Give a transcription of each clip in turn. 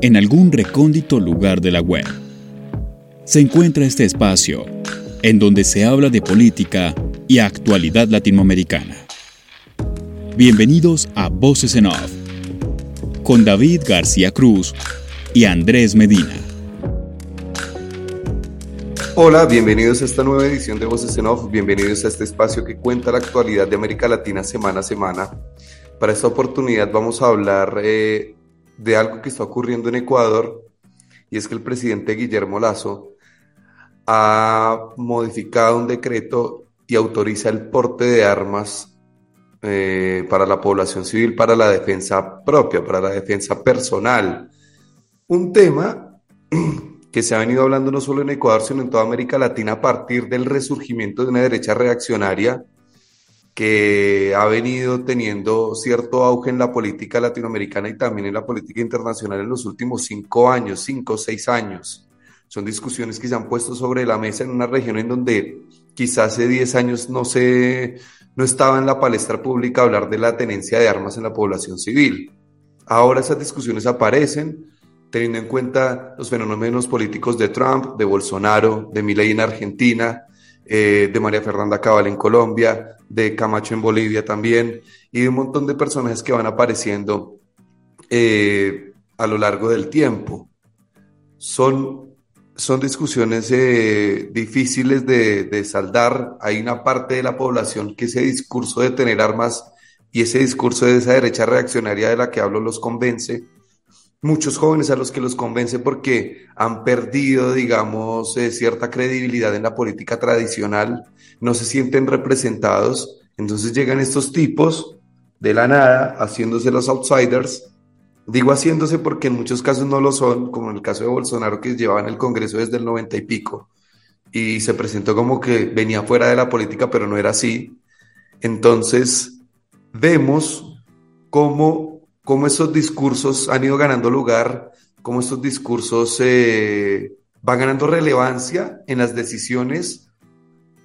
en algún recóndito lugar de la web, se encuentra este espacio en donde se habla de política y actualidad latinoamericana. Bienvenidos a Voces en Off, con David García Cruz y Andrés Medina. Hola, bienvenidos a esta nueva edición de Voces en Off, bienvenidos a este espacio que cuenta la actualidad de América Latina semana a semana. Para esta oportunidad vamos a hablar eh, de algo que está ocurriendo en Ecuador y es que el presidente Guillermo Lazo ha modificado un decreto y autoriza el porte de armas eh, para la población civil, para la defensa propia, para la defensa personal. Un tema que se ha venido hablando no solo en Ecuador, sino en toda América Latina a partir del resurgimiento de una derecha reaccionaria que ha venido teniendo cierto auge en la política latinoamericana y también en la política internacional en los últimos cinco años, cinco o seis años. Son discusiones que se han puesto sobre la mesa en una región en donde quizás hace diez años no se, no estaba en la palestra pública hablar de la tenencia de armas en la población civil. Ahora esas discusiones aparecen teniendo en cuenta los fenómenos políticos de Trump, de Bolsonaro, de Milei en Argentina, eh, de María Fernanda Cabal en Colombia, de Camacho en Bolivia también, y de un montón de personajes que van apareciendo eh, a lo largo del tiempo. Son, son discusiones eh, difíciles de, de saldar. Hay una parte de la población que ese discurso de tener armas y ese discurso de esa derecha reaccionaria de la que hablo los convence muchos jóvenes a los que los convence porque han perdido, digamos, eh, cierta credibilidad en la política tradicional, no se sienten representados, entonces llegan estos tipos de la nada haciéndose los outsiders. Digo haciéndose porque en muchos casos no lo son, como en el caso de Bolsonaro que llevaba en el Congreso desde el noventa y pico y se presentó como que venía fuera de la política, pero no era así. Entonces, vemos cómo cómo esos discursos han ido ganando lugar, cómo estos discursos eh, van ganando relevancia en las decisiones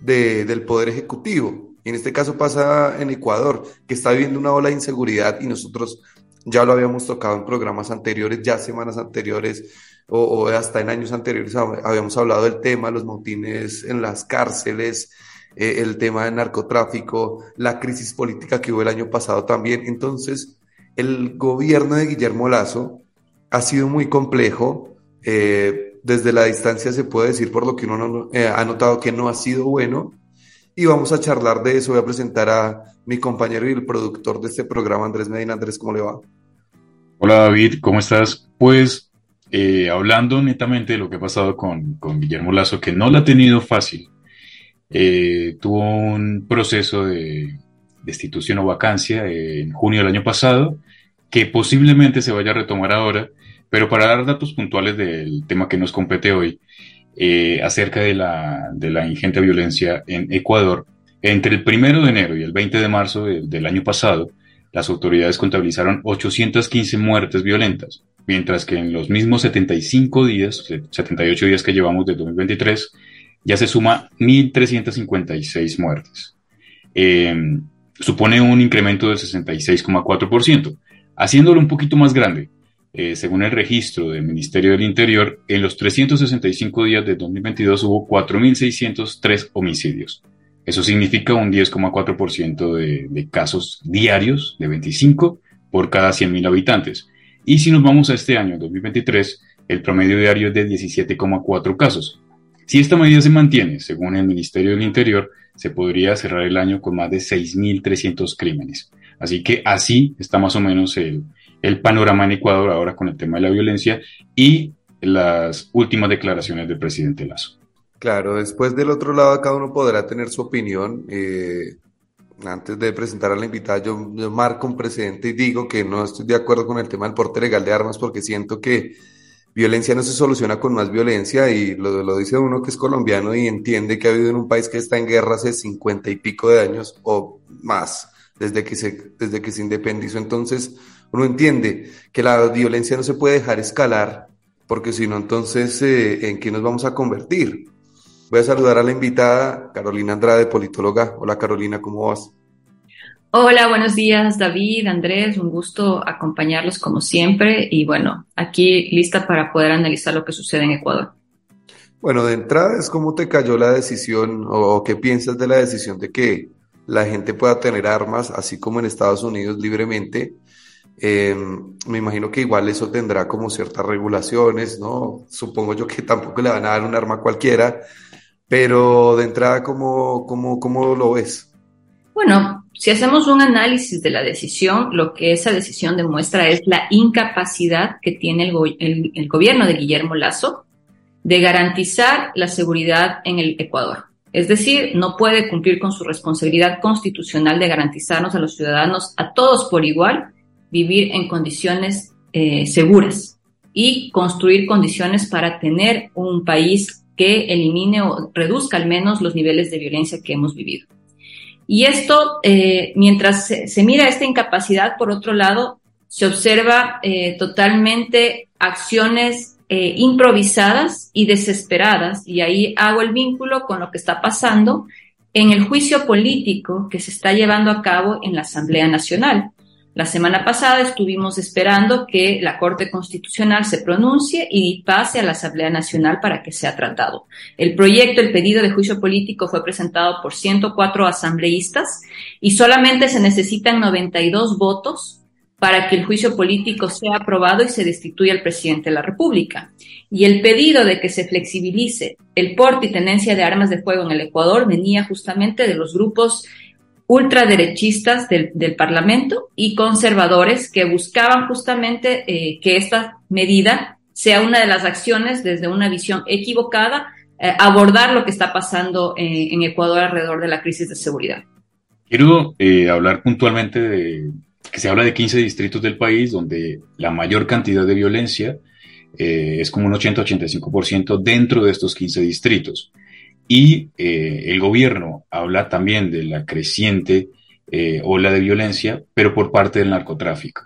del Poder Ejecutivo. Y en este caso pasa en Ecuador, que está viviendo una ola de inseguridad y nosotros ya lo habíamos tocado en programas anteriores, ya semanas anteriores o, hasta en años anteriores habíamos hablado del tema, los motines en las cárceles, eh, el tema del narcotráfico, la crisis política que hubo el año pasado también. Entonces, el gobierno de Guillermo Lazo ha sido muy complejo. Eh, desde la distancia se puede decir por lo que uno eh, ha notado que no ha sido bueno. Y vamos a charlar de eso. Voy a presentar a mi compañero y el productor de este programa, Andrés Medina. Andrés, ¿cómo le va? Hola David, ¿cómo estás? Pues eh, hablando netamente de lo que ha pasado con, Guillermo Lazo, que no lo ha tenido fácil. tuvo un proceso de destitución o vacancia en junio del año pasado, que posiblemente se vaya a retomar ahora, pero para dar datos puntuales del tema que nos compete hoy, eh, acerca de la, de la, ingente violencia en Ecuador, entre el 1 de enero y el 20 de marzo del año pasado, las autoridades contabilizaron 815 muertes violentas, mientras que en los mismos 75 días, 78 días que llevamos de 2023, ya se suma 1.356 muertes. Eh, supone un incremento del 66,4%. Haciéndolo un poquito más grande, eh, según el registro del Ministerio del Interior, en los 365 días de 2022 hubo 4.603 homicidios. Eso significa un 10,4% de, de casos diarios, de 25 por cada 100.000 habitantes. Y si nos vamos a este año, 2023, el promedio diario es de 17,4 casos. Si esta medida se mantiene, según el Ministerio del Interior, se podría cerrar el año con más de 6.300 crímenes. Así que así está más o menos el, panorama en Ecuador ahora con el tema de la violencia y las últimas declaraciones del presidente Lazo. Claro, después del otro lado cada uno podrá tener su opinión. Eh, antes de presentar a la invitada, yo, yo, marco un precedente y digo que no estoy de acuerdo con el tema del porte legal de armas porque siento que violencia no se soluciona con más violencia y lo, dice uno que es colombiano y entiende que ha vivido en un país que está en guerra hace cincuenta y pico de años o más desde que se, desde que se independizó. Entonces uno entiende que la violencia no se puede dejar escalar porque si no, entonces, eh, ¿en qué nos vamos a convertir? Voy a saludar a la invitada, Carolina Andrade, politóloga. Hola Carolina, ¿cómo vas? Hola, buenos días David, Andrés, un gusto acompañarlos como siempre y bueno, aquí lista para poder analizar lo que sucede en Ecuador. Bueno, de entrada es cómo te cayó la decisión o qué piensas de la decisión de que la gente pueda tener armas, así como en Estados Unidos libremente. Eh, me imagino que igual eso tendrá como ciertas regulaciones, ¿no? Supongo yo que tampoco le van a dar un arma cualquiera, pero de entrada, ¿cómo, cómo, cómo lo ves? Bueno, si hacemos un análisis de la decisión, lo que esa decisión demuestra es la incapacidad que tiene el, gobierno de Guillermo Lazo de garantizar la seguridad en el Ecuador. Es decir, no puede cumplir con su responsabilidad constitucional de garantizarnos a los ciudadanos, a todos por igual, vivir en condiciones eh, seguras y construir condiciones para tener un país que elimine o reduzca al menos los niveles de violencia que hemos vivido. Y esto, eh, mientras se, mira esta incapacidad, por otro lado, se observa eh, totalmente acciones eh, improvisadas y desesperadas, y ahí hago el vínculo con lo que está pasando en el juicio político que se está llevando a cabo en la Asamblea Nacional. La semana pasada estuvimos esperando que la Corte Constitucional se pronuncie y pase a la Asamblea Nacional para que sea tratado. El proyecto, el pedido de juicio político fue presentado por 104 asambleístas y solamente se necesitan 92 votos para que el juicio político sea aprobado y se destituya al presidente de la República. Y el pedido de que se flexibilice el porte y tenencia de armas de fuego en el Ecuador venía justamente de los grupos ultraderechistas del, del Parlamento y conservadores que buscaban justamente eh, que esta medida sea una de las acciones desde una visión equivocada, eh, abordar lo que está pasando en Ecuador alrededor de la crisis de seguridad. Quiero eh, hablar puntualmente de que se habla de 15 distritos del país donde la mayor cantidad de violencia es como un 80-85% dentro de estos 15 distritos. Y eh, el gobierno habla también de la creciente eh, ola de violencia, pero por parte del narcotráfico.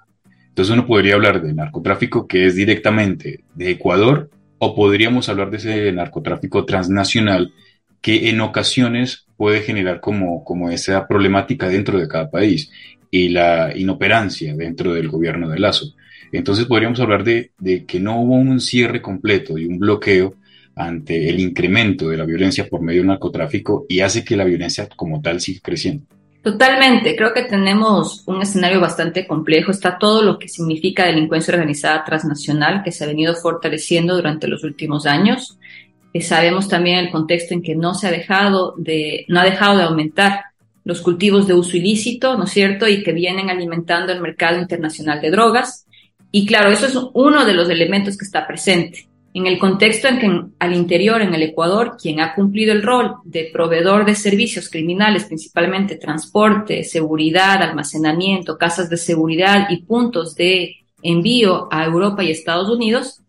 Entonces uno podría hablar del narcotráfico que es directamente de Ecuador o podríamos hablar de ese narcotráfico transnacional que en ocasiones puede generar como, como esa problemática dentro de cada país y la inoperancia dentro del gobierno de Lazo. Entonces podríamos hablar de, de que no hubo un cierre completo y un bloqueo ante el incremento de la violencia por medio del narcotráfico y hace que la violencia como tal siga creciendo. Totalmente, creo que tenemos un escenario bastante complejo. Está todo lo que significa delincuencia organizada transnacional que se ha venido fortaleciendo durante los últimos años. Eh, sabemos también el contexto en que no se ha dejado de, no ha dejado de aumentar los cultivos de uso ilícito, ¿no es cierto? Y que vienen alimentando el mercado internacional de drogas. Y claro, eso es uno de los elementos que está presente en el contexto en que al interior, en el Ecuador, quien ha cumplido el rol de proveedor de servicios criminales, principalmente transporte, seguridad, almacenamiento, casas de seguridad y puntos de envío a Europa y Estados Unidos,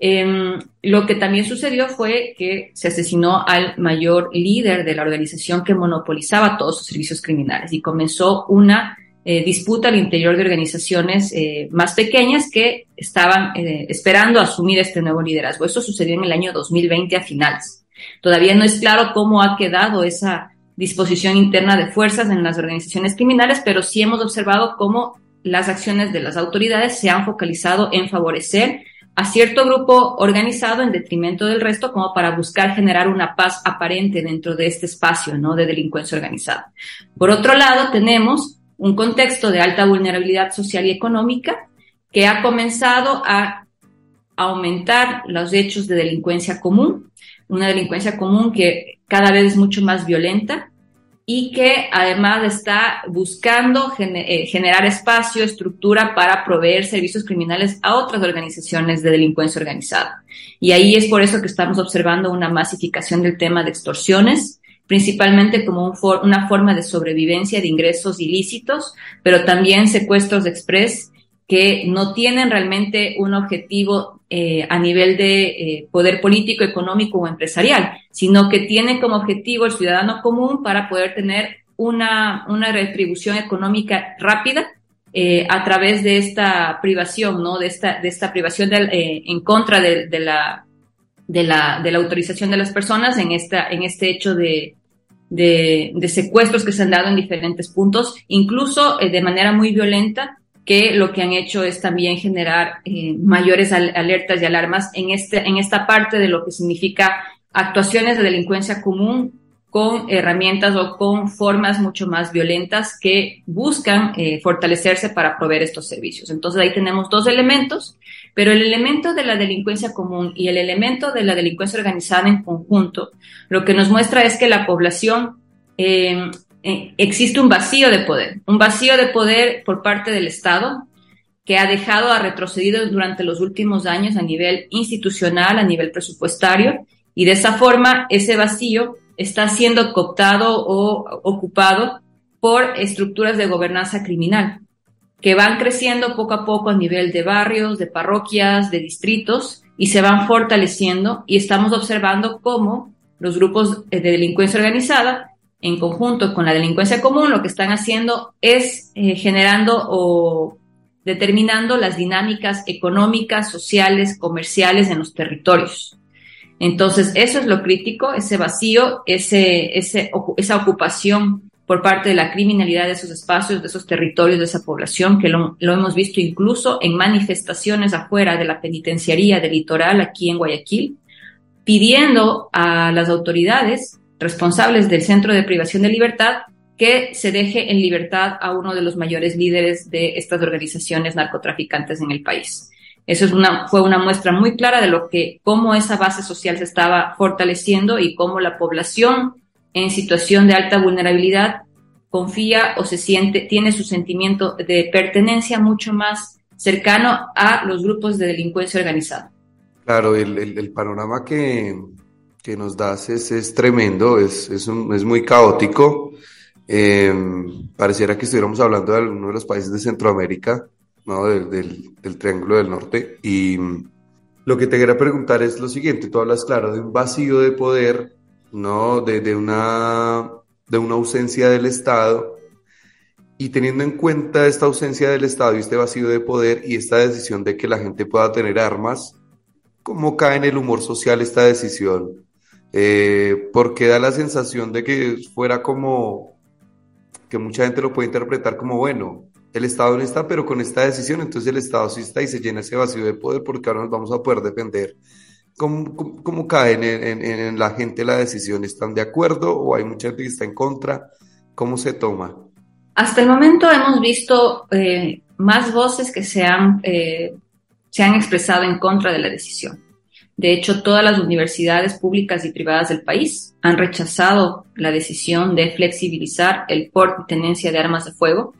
em, lo que también sucedió fue que se asesinó al mayor líder de la organización que monopolizaba todos sus servicios criminales y comenzó una eh, disputa al interior de organizaciones eh, más pequeñas que estaban eh, esperando asumir este nuevo liderazgo. Eso sucedió en el año 2020 a finales. Todavía no es claro cómo ha quedado esa disposición interna de fuerzas en las organizaciones criminales, pero sí hemos observado cómo las acciones de las autoridades se han focalizado en favorecer a cierto grupo organizado en detrimento del resto como para buscar generar una paz aparente dentro de este espacio ¿no? de delincuencia organizada. Por otro lado, tenemos un contexto de alta vulnerabilidad social y económica que ha comenzado a aumentar los hechos de delincuencia común, una delincuencia común que cada vez es mucho más violenta y que además está buscando eh, generar espacio, estructura para proveer servicios criminales a otras organizaciones de delincuencia organizada. Y ahí es por eso que estamos observando una masificación del tema de extorsiones, principalmente como una forma de sobrevivencia de ingresos ilícitos, pero también secuestros express que no tienen realmente un objetivo eh, a nivel de eh, poder político, económico o empresarial, sino que tienen como objetivo el ciudadano común para poder tener una, una retribución económica rápida eh, a través de esta privación, ¿no? De esta, de esta privación en contra de, la, de la, de la autorización de las personas en, esta, en este hecho de, de, secuestros que se han dado en diferentes puntos, incluso de manera muy violenta, que lo que han hecho es también generar mayores alertas y alarmas en, este, en esta parte de lo que significa actuaciones de delincuencia común con herramientas o con formas mucho más violentas que buscan eh, fortalecerse para proveer estos servicios. Entonces ahí tenemos dos elementos, pero el elemento de la delincuencia común y el elemento de la delincuencia organizada en conjunto, lo que nos muestra es que la población em, eh, existe un vacío de poder, un vacío de poder por parte del Estado que ha dejado, ha retrocedido durante los últimos años a nivel institucional, a nivel presupuestario, y de esa forma ese vacío está siendo cooptado o ocupado por estructuras de gobernanza criminal que van creciendo poco a poco a nivel de barrios, de parroquias, de distritos y se van fortaleciendo y estamos observando cómo los grupos de delincuencia organizada en conjunto con la delincuencia común lo que están haciendo es eh, generando o determinando las dinámicas económicas, sociales, comerciales en los territorios. Entonces, eso es lo crítico, ese vacío, ese, ese, esa ocupación por parte de la criminalidad de esos espacios, de esos territorios, de esa población, que lo, hemos visto incluso en manifestaciones afuera de la penitenciaría del litoral aquí en Guayaquil, pidiendo a las autoridades responsables del Centro de Privación de Libertad que se deje en libertad a uno de los mayores líderes de estas organizaciones narcotraficantes en el país. Eso fue una muestra muy clara de lo que, cómo esa base social se estaba fortaleciendo y cómo la población en situación de alta vulnerabilidad confía o se siente, tiene su sentimiento de pertenencia mucho más cercano a los grupos de delincuencia organizada. Claro, el, panorama que, que, nos das es, es tremendo, es, es, muy caótico. Eh, pareciera que estuviéramos hablando de alguno de los países de Centroamérica ¿no? Del, del, Triángulo del Norte. Y lo que te quería preguntar es lo siguiente, tú hablas, claro, de un vacío de poder, ¿no? De, de, una, de una ausencia del Estado. Y teniendo en cuenta esta ausencia del Estado y este vacío de poder y esta decisión de que la gente pueda tener armas, ¿cómo cae en el humor social esta decisión? Eh, porque da la sensación de que fuera como que mucha gente lo puede interpretar como bueno, el Estado no está, pero con esta decisión, entonces el Estado sí está y se llena ese vacío de poder porque ahora nos vamos a poder defender. ¿Cómo, cómo, cae en, la gente la decisión? ¿Están de acuerdo o hay mucha gente que está en contra? ¿Cómo se toma? Hasta el momento hemos visto eh, más voces que se han, eh, se han expresado en contra de la decisión. De hecho, todas las universidades públicas y privadas del país han rechazado la decisión de flexibilizar el porte y tenencia de armas de fuego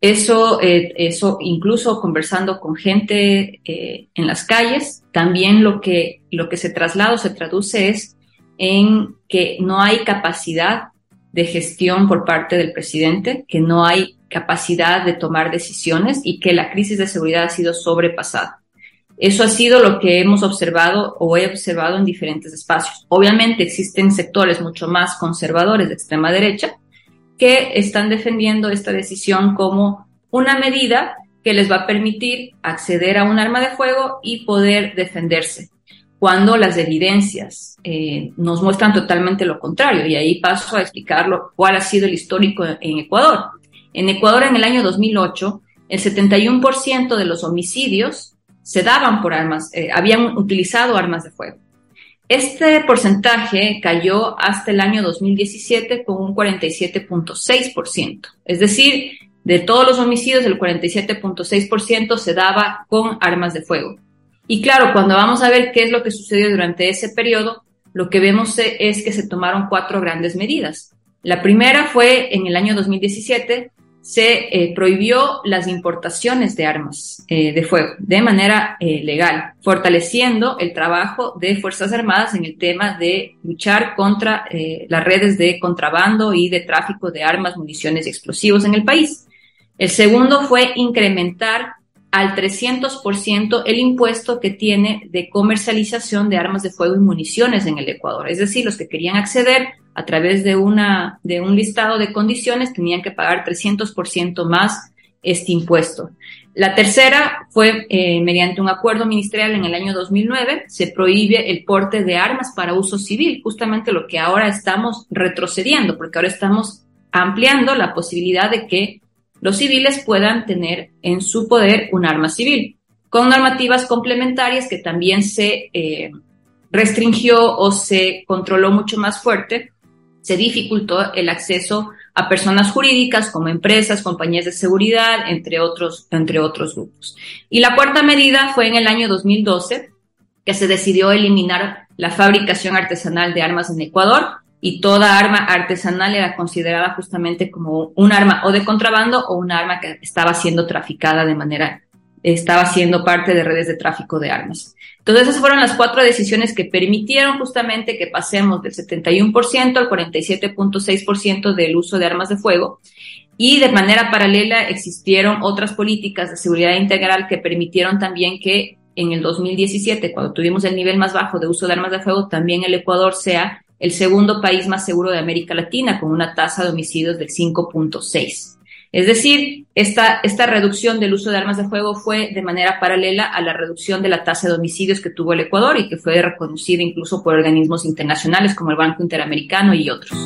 eso, eh, eso incluso conversando con gente eh, en las calles, también lo que, lo que se traslada o se traduce es en que no hay capacidad de gestión por parte del presidente, que no hay capacidad de tomar decisiones y que la crisis de seguridad ha sido sobrepasada. Eso ha sido lo que hemos observado o he observado en diferentes espacios. Obviamente existen sectores mucho más conservadores de extrema derecha que están defendiendo esta decisión como una medida que les va a permitir acceder a un arma de fuego y poder defenderse, cuando las evidencias eh, nos muestran totalmente lo contrario. Y ahí paso a explicarlo cuál ha sido el histórico en Ecuador. En Ecuador, en el año 2008, el 71% de los homicidios se daban por armas, eh, habían utilizado armas de fuego. Este porcentaje cayó hasta el año 2017 con un 47.6%. Es decir, de todos los homicidios, el 47.6% se daba con armas de fuego. Y claro, cuando vamos a ver qué es lo que sucedió durante ese periodo, lo que vemos es que se tomaron cuatro grandes medidas. La primera fue en el año 2017, se eh, prohibió las importaciones de armas eh, de fuego de manera eh, legal, fortaleciendo el trabajo de Fuerzas Armadas en el tema de luchar contra las redes de contrabando y de tráfico de armas, municiones y explosivos en el país. El segundo fue incrementar al 300% el impuesto que tiene de comercialización de armas de fuego y municiones en el Ecuador. Es decir, los que querían acceder a través de, una, de un listado de condiciones tenían que pagar 300% más este impuesto. La tercera fue eh, mediante un acuerdo ministerial en el año 2009, se prohíbe el porte de armas para uso civil, justamente lo que ahora estamos retrocediendo, porque ahora estamos ampliando la posibilidad de que los civiles puedan tener en su poder un arma civil, con normativas complementarias que también se eh, restringió o se controló mucho más fuerte, se dificultó el acceso a personas jurídicas como empresas, compañías de seguridad, entre otros, entre otros grupos. Y la cuarta medida fue en el año 2012, que se decidió eliminar la fabricación artesanal de armas en Ecuador y toda arma artesanal era considerada justamente como un arma o de contrabando o un arma que estaba siendo traficada de manera, estaba siendo parte de redes de tráfico de armas. Entonces esas fueron las cuatro decisiones que permitieron justamente que pasemos del 71% al 47.6% del uso de armas de fuego y de manera paralela existieron otras políticas de seguridad integral que permitieron también que en el 2017, cuando tuvimos el nivel más bajo de uso de armas de fuego, también el Ecuador sea el segundo país más seguro de América Latina, con una tasa de homicidios del 5.6. Es decir, esta, esta reducción del uso de armas de fuego fue de manera paralela a la reducción de la tasa de homicidios que tuvo el Ecuador y que fue reconocida incluso por organismos internacionales como el Banco Interamericano y otros.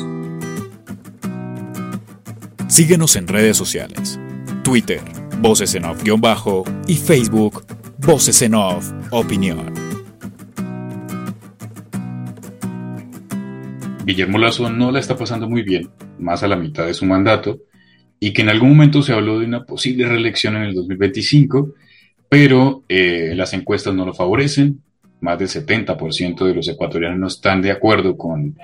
Síguenos en redes sociales. Twitter, Voces en Off-Bajo y Facebook, Voces en Off Opinión. Guillermo Lazo no la está pasando muy bien, más a la mitad de su mandato, y que en algún momento se habló de una posible reelección en el 2025, pero eh, las encuestas no lo favorecen. Más del 70% de los ecuatorianos no están de acuerdo con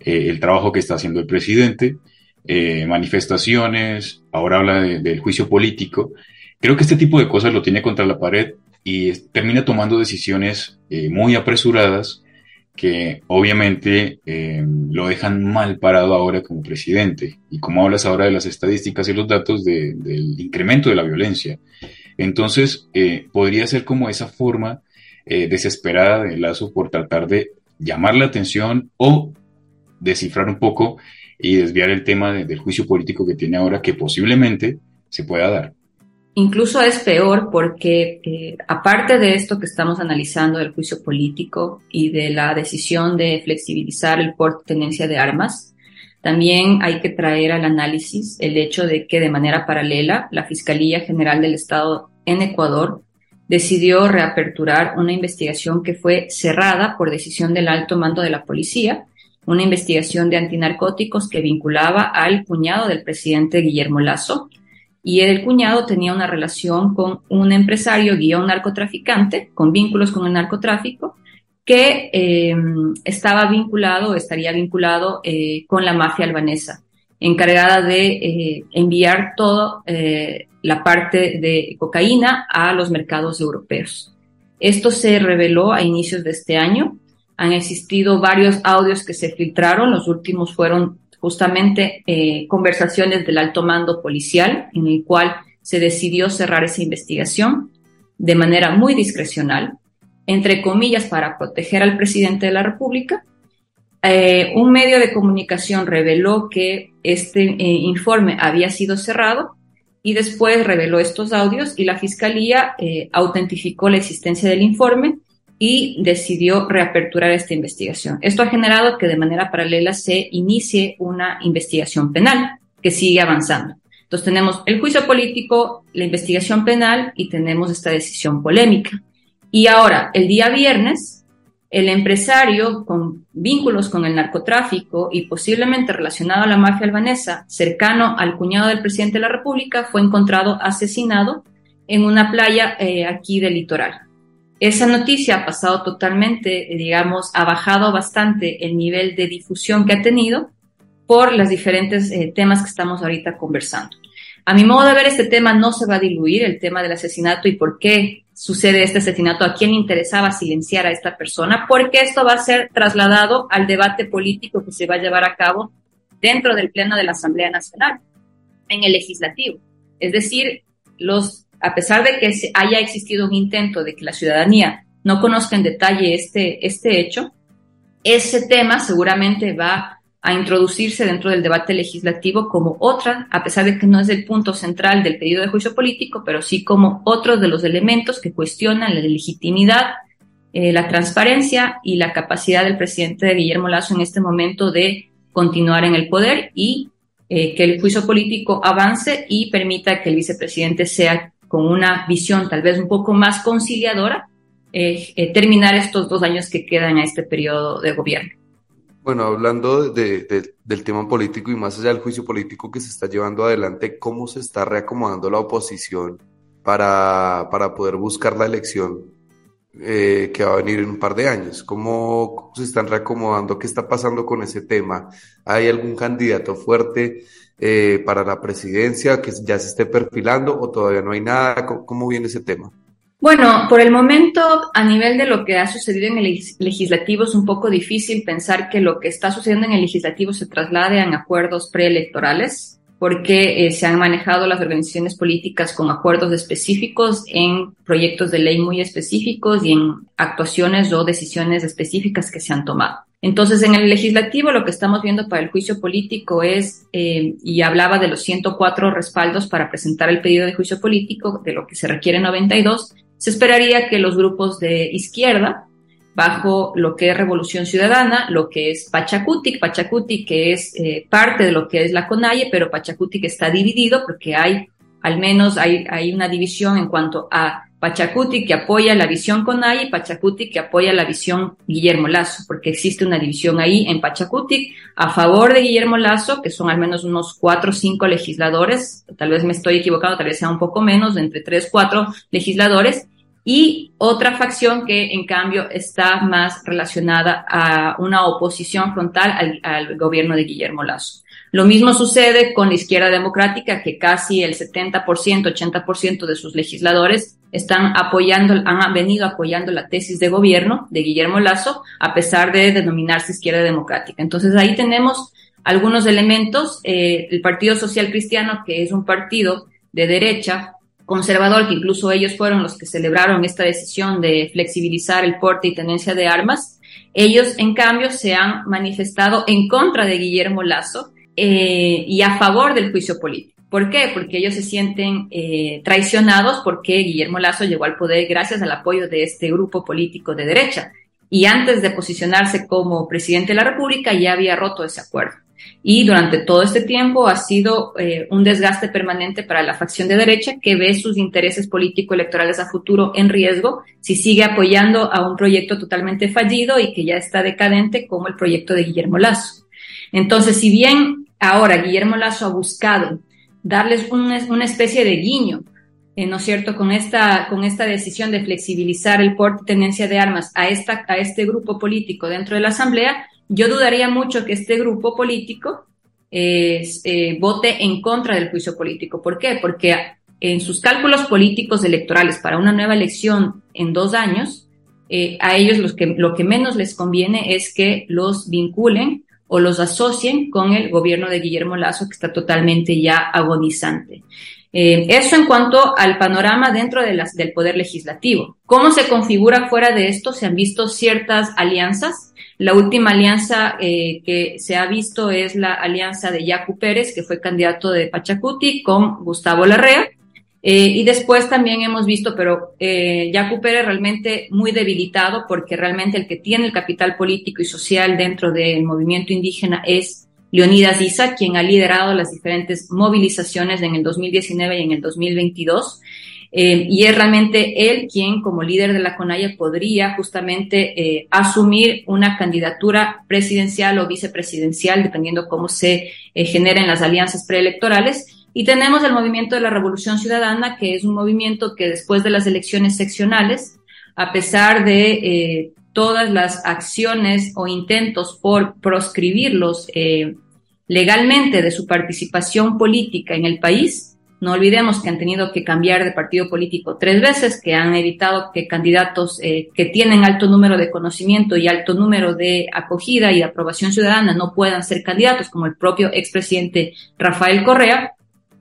eh, el trabajo que está haciendo el presidente. Eh, manifestaciones, ahora habla del juicio político. Creo que este tipo de cosas lo tiene contra la pared y termina tomando decisiones muy apresuradas que obviamente eh, lo dejan mal parado ahora como presidente. Y como hablas ahora de las estadísticas y los datos del incremento de la violencia. Entonces, eh, podría ser como esa forma eh, desesperada de Lazo por tratar de llamar la atención o descifrar un poco y desviar el tema del juicio político que tiene ahora, que posiblemente se pueda dar. Incluso es peor porque, eh, aparte de esto que estamos analizando del juicio político y de la decisión de flexibilizar el porte tenencia de armas, también hay que traer al análisis el hecho de que de manera paralela la Fiscalía General del Estado en Ecuador decidió reaperturar una investigación que fue cerrada por decisión del alto mando de la policía, una investigación de antinarcóticos que vinculaba al cuñado del presidente Guillermo Lazo, y el cuñado tenía una relación con un empresario guion narcotraficante, con vínculos con el narcotráfico, que eh, estaba vinculado, estaría vinculado eh, con la mafia albanesa, encargada de eh, enviar toda la parte de cocaína a los mercados europeos. Esto se reveló a inicios de este año. Han existido varios audios que se filtraron, los últimos fueron justamente eh, conversaciones del alto mando policial en el cual se decidió cerrar esa investigación de manera muy discrecional, entre comillas, para proteger al presidente de la República. Eh, un medio de comunicación reveló que este eh, informe había sido cerrado y después reveló estos audios y la Fiscalía autentificó la existencia del informe y decidió reaperturar esta investigación. Esto ha generado que de manera paralela se inicie una investigación penal que sigue avanzando. Entonces tenemos el juicio político, la investigación penal y tenemos esta decisión polémica. Y ahora, el día viernes, el empresario con vínculos con el narcotráfico y posiblemente relacionado a la mafia albanesa, cercano al cuñado del presidente de la República, fue encontrado asesinado en una playa eh, aquí del litoral. Esa noticia ha pasado totalmente, digamos, ha bajado bastante el nivel de difusión que ha tenido por los diferentes eh, temas que estamos ahorita conversando. A mi modo de ver, este tema no se va a diluir, el tema del asesinato y por qué sucede este asesinato, a quién interesaba silenciar a esta persona, porque esto va a ser trasladado al debate político que se va a llevar a cabo dentro del Pleno de la Asamblea Nacional, en el legislativo. Es decir, los a pesar de que haya existido un intento de que la ciudadanía no conozca en detalle este, este hecho, ese tema seguramente va a introducirse dentro del debate legislativo como otra, a pesar de que no es el punto central del pedido de juicio político, pero sí como otro de los elementos que cuestionan la legitimidad, eh, la transparencia y la capacidad del presidente de Guillermo Lazo en este momento de continuar en el poder y eh, que el juicio político avance y permita que el vicepresidente sea con una visión tal vez un poco más conciliadora, eh, terminar estos dos años que quedan a este periodo de gobierno. Bueno, hablando de, del tema político y más allá del juicio político que se está llevando adelante, ¿cómo se está reacomodando la oposición para, para poder buscar la elección eh, que va a venir en un par de años? ¿Cómo se están reacomodando? ¿Qué está pasando con ese tema? ¿Hay algún candidato fuerte eh, para la presidencia que ya se esté perfilando o todavía no hay nada? cómo viene ese tema? Bueno, por el momento, a nivel de lo que ha sucedido en el legislativo, es un poco difícil pensar que lo que está sucediendo en el legislativo se traslade a acuerdos preelectorales, porque eh, se han manejado las organizaciones políticas con acuerdos específicos en proyectos de ley muy específicos y en actuaciones o decisiones específicas que se han tomado. Entonces, en el legislativo lo que estamos viendo para el juicio político es, eh, y hablaba de los 104 respaldos para presentar el pedido de juicio político, de lo que se requiere 92, se esperaría que los grupos de izquierda, bajo lo que es Revolución Ciudadana, lo que es Pachacutic, Pachacutic que es eh, parte de lo que es la CONAIE, pero Pachacutic está dividido porque hay, al menos hay, hay una división en cuanto a Pachacuti que apoya la visión CONAI y Pachacuti que apoya la visión Guillermo Lazo, porque existe una división ahí en Pachacuti a favor de Guillermo Lazo, que son al menos unos cuatro o cinco legisladores, tal vez me estoy equivocando, tal vez sea un poco menos, entre tres, cuatro legisladores, y otra facción que en cambio está más relacionada a una oposición frontal al, al gobierno de Guillermo Lazo. Lo mismo sucede con la izquierda democrática, que casi el 70%, 80% de sus legisladores están apoyando, han venido apoyando la tesis de gobierno de Guillermo Lazo, a pesar de denominarse izquierda democrática. Entonces ahí tenemos algunos elementos. Eh, el Partido Social Cristiano, que es un partido de derecha conservador, que incluso ellos fueron los que celebraron esta decisión de flexibilizar el porte y tenencia de armas, ellos, en cambio, se han manifestado en contra de Guillermo Lazo eh, y a favor del juicio político. ¿Por qué? Porque ellos se sienten eh, traicionados porque Guillermo Lazo llegó al poder gracias al apoyo de este grupo político de derecha. Y antes de posicionarse como presidente de la República ya había roto ese acuerdo. Y durante todo este tiempo ha sido eh, un desgaste permanente para la facción de derecha que ve sus intereses político-electorales a futuro en riesgo si sigue apoyando a un proyecto totalmente fallido y que ya está decadente como el proyecto de Guillermo Lazo. Entonces, si bien ahora Guillermo Lazo ha buscado darles una, especie de guiño, eh, ¿no es cierto?, con esta, con esta decisión de flexibilizar el porte tenencia de armas a, esta, a este grupo político dentro de la Asamblea, yo dudaría mucho que este grupo político eh, vote en contra del juicio político. ¿Por qué? Porque en sus cálculos políticos electorales para una nueva elección en dos años, eh, a ellos los que, lo que menos les conviene es que los vinculen o los asocien con el gobierno de Guillermo Lazo, que está totalmente ya agonizante. Eh, eso en cuanto al panorama dentro del poder legislativo. ¿Cómo se configura fuera de esto? Se han visto ciertas alianzas. La última alianza eh, que se ha visto es la alianza de Yacu Pérez, que fue candidato de Pachacuti, con Gustavo Larrea. Eh, y después también hemos visto, pero eh, Yacu Pérez realmente muy debilitado porque realmente el que tiene el capital político y social dentro del movimiento indígena es Leonidas Issa, quien ha liderado las diferentes movilizaciones en el 2019 y en el 2022. Eh, y es realmente él quien, como líder de la CONAIA, podría justamente eh, asumir una candidatura presidencial o vicepresidencial, dependiendo cómo se eh, generen las alianzas preelectorales. Y tenemos el movimiento de la Revolución Ciudadana, que es un movimiento que después de las elecciones seccionales, a pesar de todas las acciones o intentos por proscribirlos legalmente de su participación política en el país, no olvidemos que han tenido que cambiar de partido político tres veces, que han evitado que candidatos eh, que tienen alto número de conocimiento y alto número de acogida y aprobación ciudadana no puedan ser candidatos, como el propio expresidente Rafael Correa,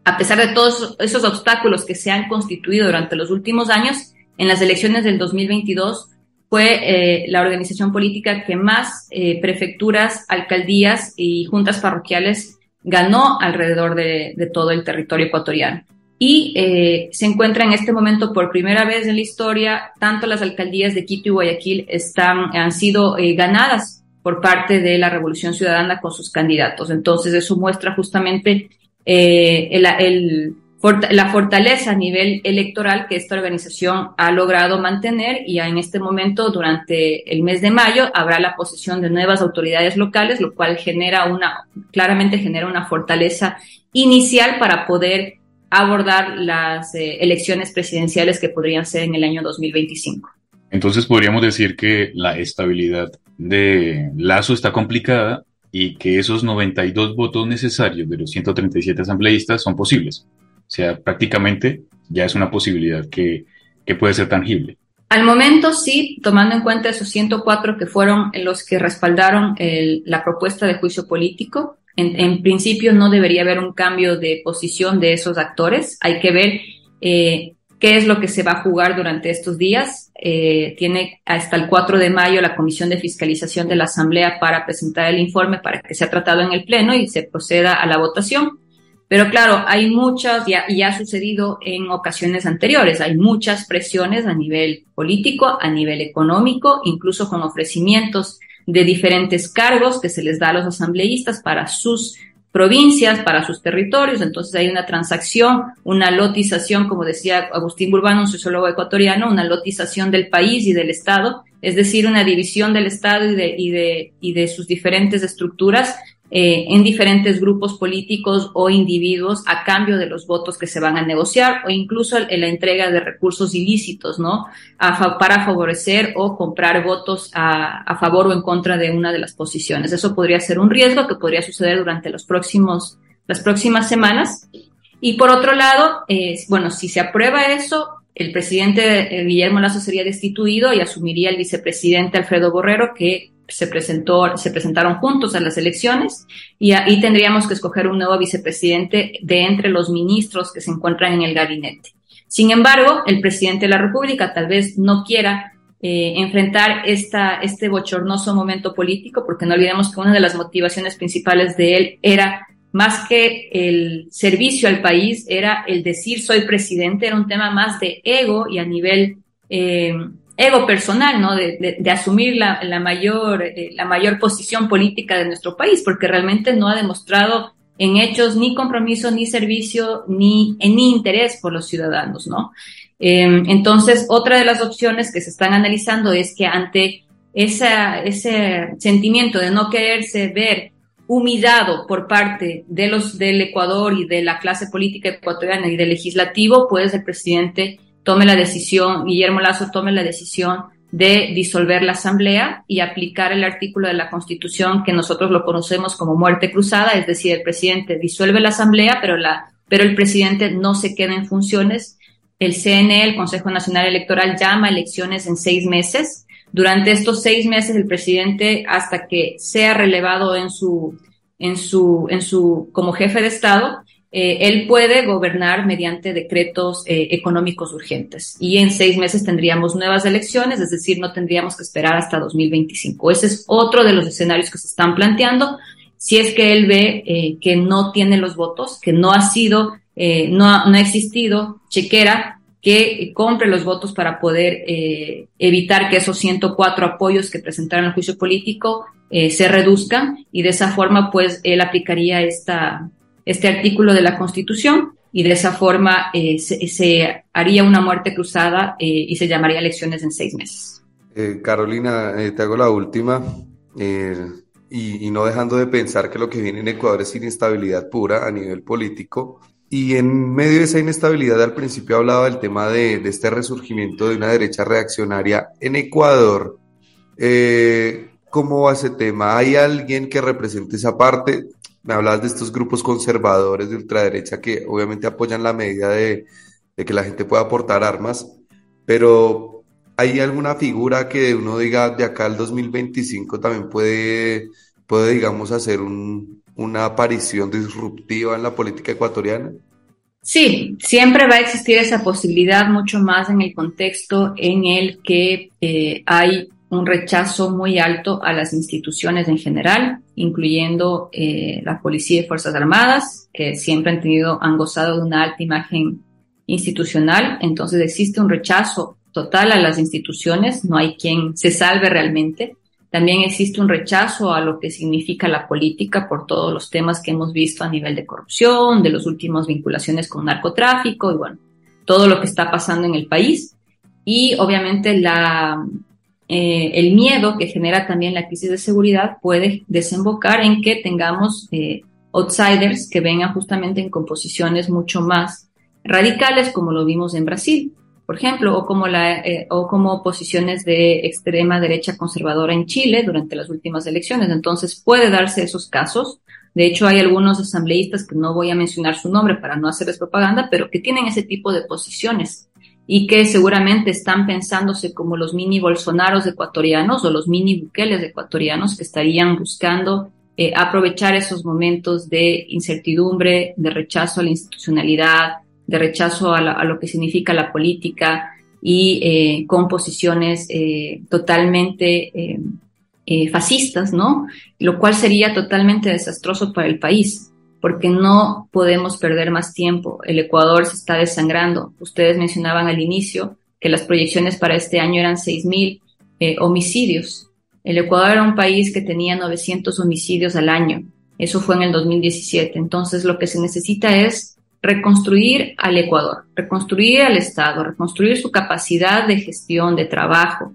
a pesar de todos esos obstáculos que se han constituido durante los últimos años, en las elecciones del 2022 fue eh, la organización política que más eh, prefecturas, alcaldías y juntas parroquiales ganó alrededor de, todo el territorio ecuatoriano. Y eh, se encuentra en este momento por primera vez en la historia, tanto las alcaldías de Quito y Guayaquil están, han sido ganadas por parte de la Revolución Ciudadana con sus candidatos. Entonces eso muestra justamente el, el la fortaleza a nivel electoral que esta organización ha logrado mantener y en este momento, durante el mes de mayo, habrá la posesión de nuevas autoridades locales, lo cual genera una, claramente genera una fortaleza inicial para poder abordar las eh, elecciones presidenciales que podrían ser en el año 2025. Entonces podríamos decir que la estabilidad de Lazo está complicada y que esos 92 votos necesarios de los 137 asambleístas son posibles. O sea, prácticamente ya es una posibilidad que, puede ser tangible. Al momento sí, tomando en cuenta esos 104 que fueron los que respaldaron la propuesta de juicio político, en, principio no debería haber un cambio de posición de esos actores. Hay que ver eh, qué es lo que se va a jugar durante estos días. Eh, tiene hasta el 4 de mayo la Comisión de Fiscalización de la Asamblea para presentar el informe para que sea tratado en el Pleno y se proceda a la votación. Pero claro, hay muchas, ya, y ha sucedido en ocasiones anteriores, hay muchas presiones a nivel político, a nivel económico, incluso con ofrecimientos de diferentes cargos que se les da a los asambleístas para sus provincias, para sus territorios. Entonces hay una transacción, una lotización, como decía Agustín Burbano, un sociólogo ecuatoriano, una lotización del país y del Estado, es decir, una división del Estado y de, y de, y de sus diferentes estructuras eh, en diferentes grupos políticos o individuos a cambio de los votos que se van a negociar o incluso en la entrega de recursos ilícitos, ¿no? para favorecer o comprar votos a, a, favor o en contra de una de las posiciones. Eso podría ser un riesgo que podría suceder durante los próximos, las próximas semanas. Y por otro lado, bueno, si se aprueba eso, el presidente eh, Guillermo Lazo sería destituido y asumiría el vicepresidente Alfredo Borrero, que se presentó, se presentaron juntos a las elecciones y ahí tendríamos que escoger un nuevo vicepresidente de entre los ministros que se encuentran en el gabinete. Sin embargo, el presidente de la República tal vez no quiera eh, enfrentar esta, este bochornoso momento político, porque no olvidemos que una de las motivaciones principales de él era más que el servicio al país, era el decir soy presidente, era un tema más de ego y a nivel eh, ego personal, ¿no? De, de, asumir la, la mayor, eh, la mayor posición política de nuestro país, porque realmente no ha demostrado en hechos ni compromiso, ni servicio, ni, ni interés por los ciudadanos, ¿no? Em, entonces, otra de las opciones que se están analizando es que ante esa, ese sentimiento de no quererse ver humillado por parte de los del Ecuador y de la clase política ecuatoriana y del legislativo, pues el presidente tome la decisión, Guillermo Lazo tome la decisión de disolver la Asamblea y aplicar el artículo de la Constitución que nosotros lo conocemos como muerte cruzada, es decir, el presidente disuelve la Asamblea, pero, la, pero el presidente no se queda en funciones. El CNE, el Consejo Nacional Electoral, llama a elecciones en seis meses. Durante estos seis meses, el presidente, hasta que sea relevado en su, en su, en su, como jefe de Estado, eh, él puede gobernar mediante decretos eh, económicos urgentes y en seis meses tendríamos nuevas elecciones, es decir, no tendríamos que esperar hasta 2025. Ese es otro de los escenarios que se están planteando. Si es que él ve eh, que no tiene los votos, que no ha sido, no ha, no, ha, existido chequera que compre los votos para poder evitar que esos 104 apoyos que presentaron el juicio político se reduzcan y de esa forma pues él aplicaría esta, este artículo de la Constitución y de esa forma eh, se, haría una muerte cruzada eh, y se llamaría elecciones en seis meses. Eh, Carolina, te hago la última. Y, y, no dejando de pensar que lo que viene en Ecuador es inestabilidad pura a nivel político. Y en medio de esa inestabilidad, al principio hablaba del tema de, de este resurgimiento de una derecha reaccionaria en Ecuador. ¿Cómo va ese tema? ¿Hay alguien que represente esa parte? Me hablabas de estos grupos conservadores de ultraderecha que obviamente apoyan la medida de, que la gente pueda aportar armas, pero ¿hay alguna figura que uno diga de acá al 2025 también puede, puede digamos, hacer una aparición disruptiva en la política ecuatoriana? Sí, siempre va a existir esa posibilidad, mucho más en el contexto en el que eh, hay un rechazo muy alto a las instituciones en general, incluyendo eh, la policía y fuerzas armadas, que siempre han tenido, han gozado de una alta imagen institucional. Entonces existe un rechazo total a las instituciones, no hay quien se salve realmente. También existe un rechazo a lo que significa la política por todos los temas que hemos visto a nivel de corrupción, de las últimas vinculaciones con narcotráfico y bueno, todo lo que está pasando en el país. Y obviamente la, eh, el miedo que genera también la crisis de seguridad puede desembocar en que tengamos eh, outsiders que vengan justamente en composiciones mucho más radicales, como lo vimos en Brasil por ejemplo, o como, la, eh, o como posiciones de extrema derecha conservadora en Chile durante las últimas elecciones. Entonces, puede darse esos casos. De hecho, hay algunos asambleístas que no voy a mencionar su nombre para no hacerles propaganda, pero que tienen ese tipo de posiciones y que seguramente están pensándose como los mini Bolsonaros ecuatorianos o los mini Bukeles ecuatorianos que estarían buscando eh, aprovechar esos momentos de incertidumbre, de rechazo a la institucionalidad, de rechazo a, lo que significa la política y eh, con posiciones eh, totalmente eh, fascistas, ¿no? Lo cual sería totalmente desastroso para el país, porque no podemos perder más tiempo. El Ecuador se está desangrando. Ustedes mencionaban al inicio que las proyecciones para este año eran 6.000 homicidios. El Ecuador era un país que tenía 900 homicidios al año. Eso fue en el 2017. Entonces, lo que se necesita es reconstruir al Ecuador, reconstruir al Estado, reconstruir su capacidad de gestión, de trabajo,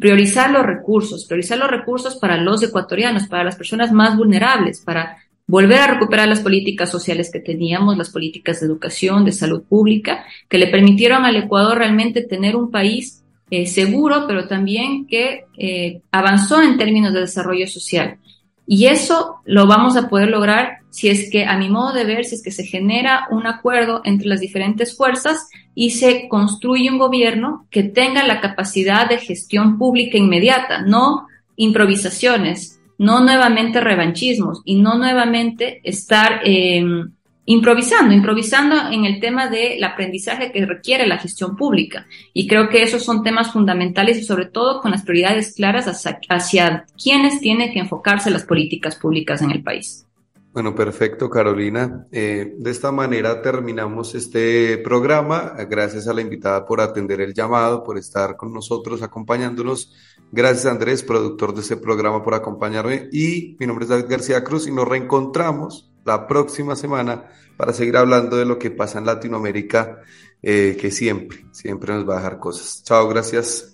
priorizar los recursos, priorizar los recursos para los ecuatorianos, para las personas más vulnerables, para volver a recuperar las políticas sociales que teníamos, las políticas de educación, de salud pública, que le permitieron al Ecuador realmente tener un país eh, seguro, pero también que eh, avanzó en términos de desarrollo social. Y eso lo vamos a poder lograr si es que, a mi modo de ver, si es que se genera un acuerdo entre las diferentes fuerzas y se construye un gobierno que tenga la capacidad de gestión pública inmediata, no improvisaciones, no nuevamente revanchismos y no nuevamente estar eh, improvisando, improvisando en el tema del aprendizaje que requiere la gestión pública. Y creo que esos son temas fundamentales y sobre todo con las prioridades claras hacia, quienes tienen que enfocarse las políticas públicas en el país. Bueno, perfecto, Carolina. Eh, de esta manera terminamos este programa. Gracias a la invitada por atender el llamado, por estar con nosotros, acompañándonos. Gracias, Andrés, productor de este programa, por acompañarme. Y mi nombre es David García Cruz y nos reencontramos la próxima semana para seguir hablando de lo que pasa en Latinoamérica, eh, que siempre, siempre nos va a dejar cosas. Chao, gracias.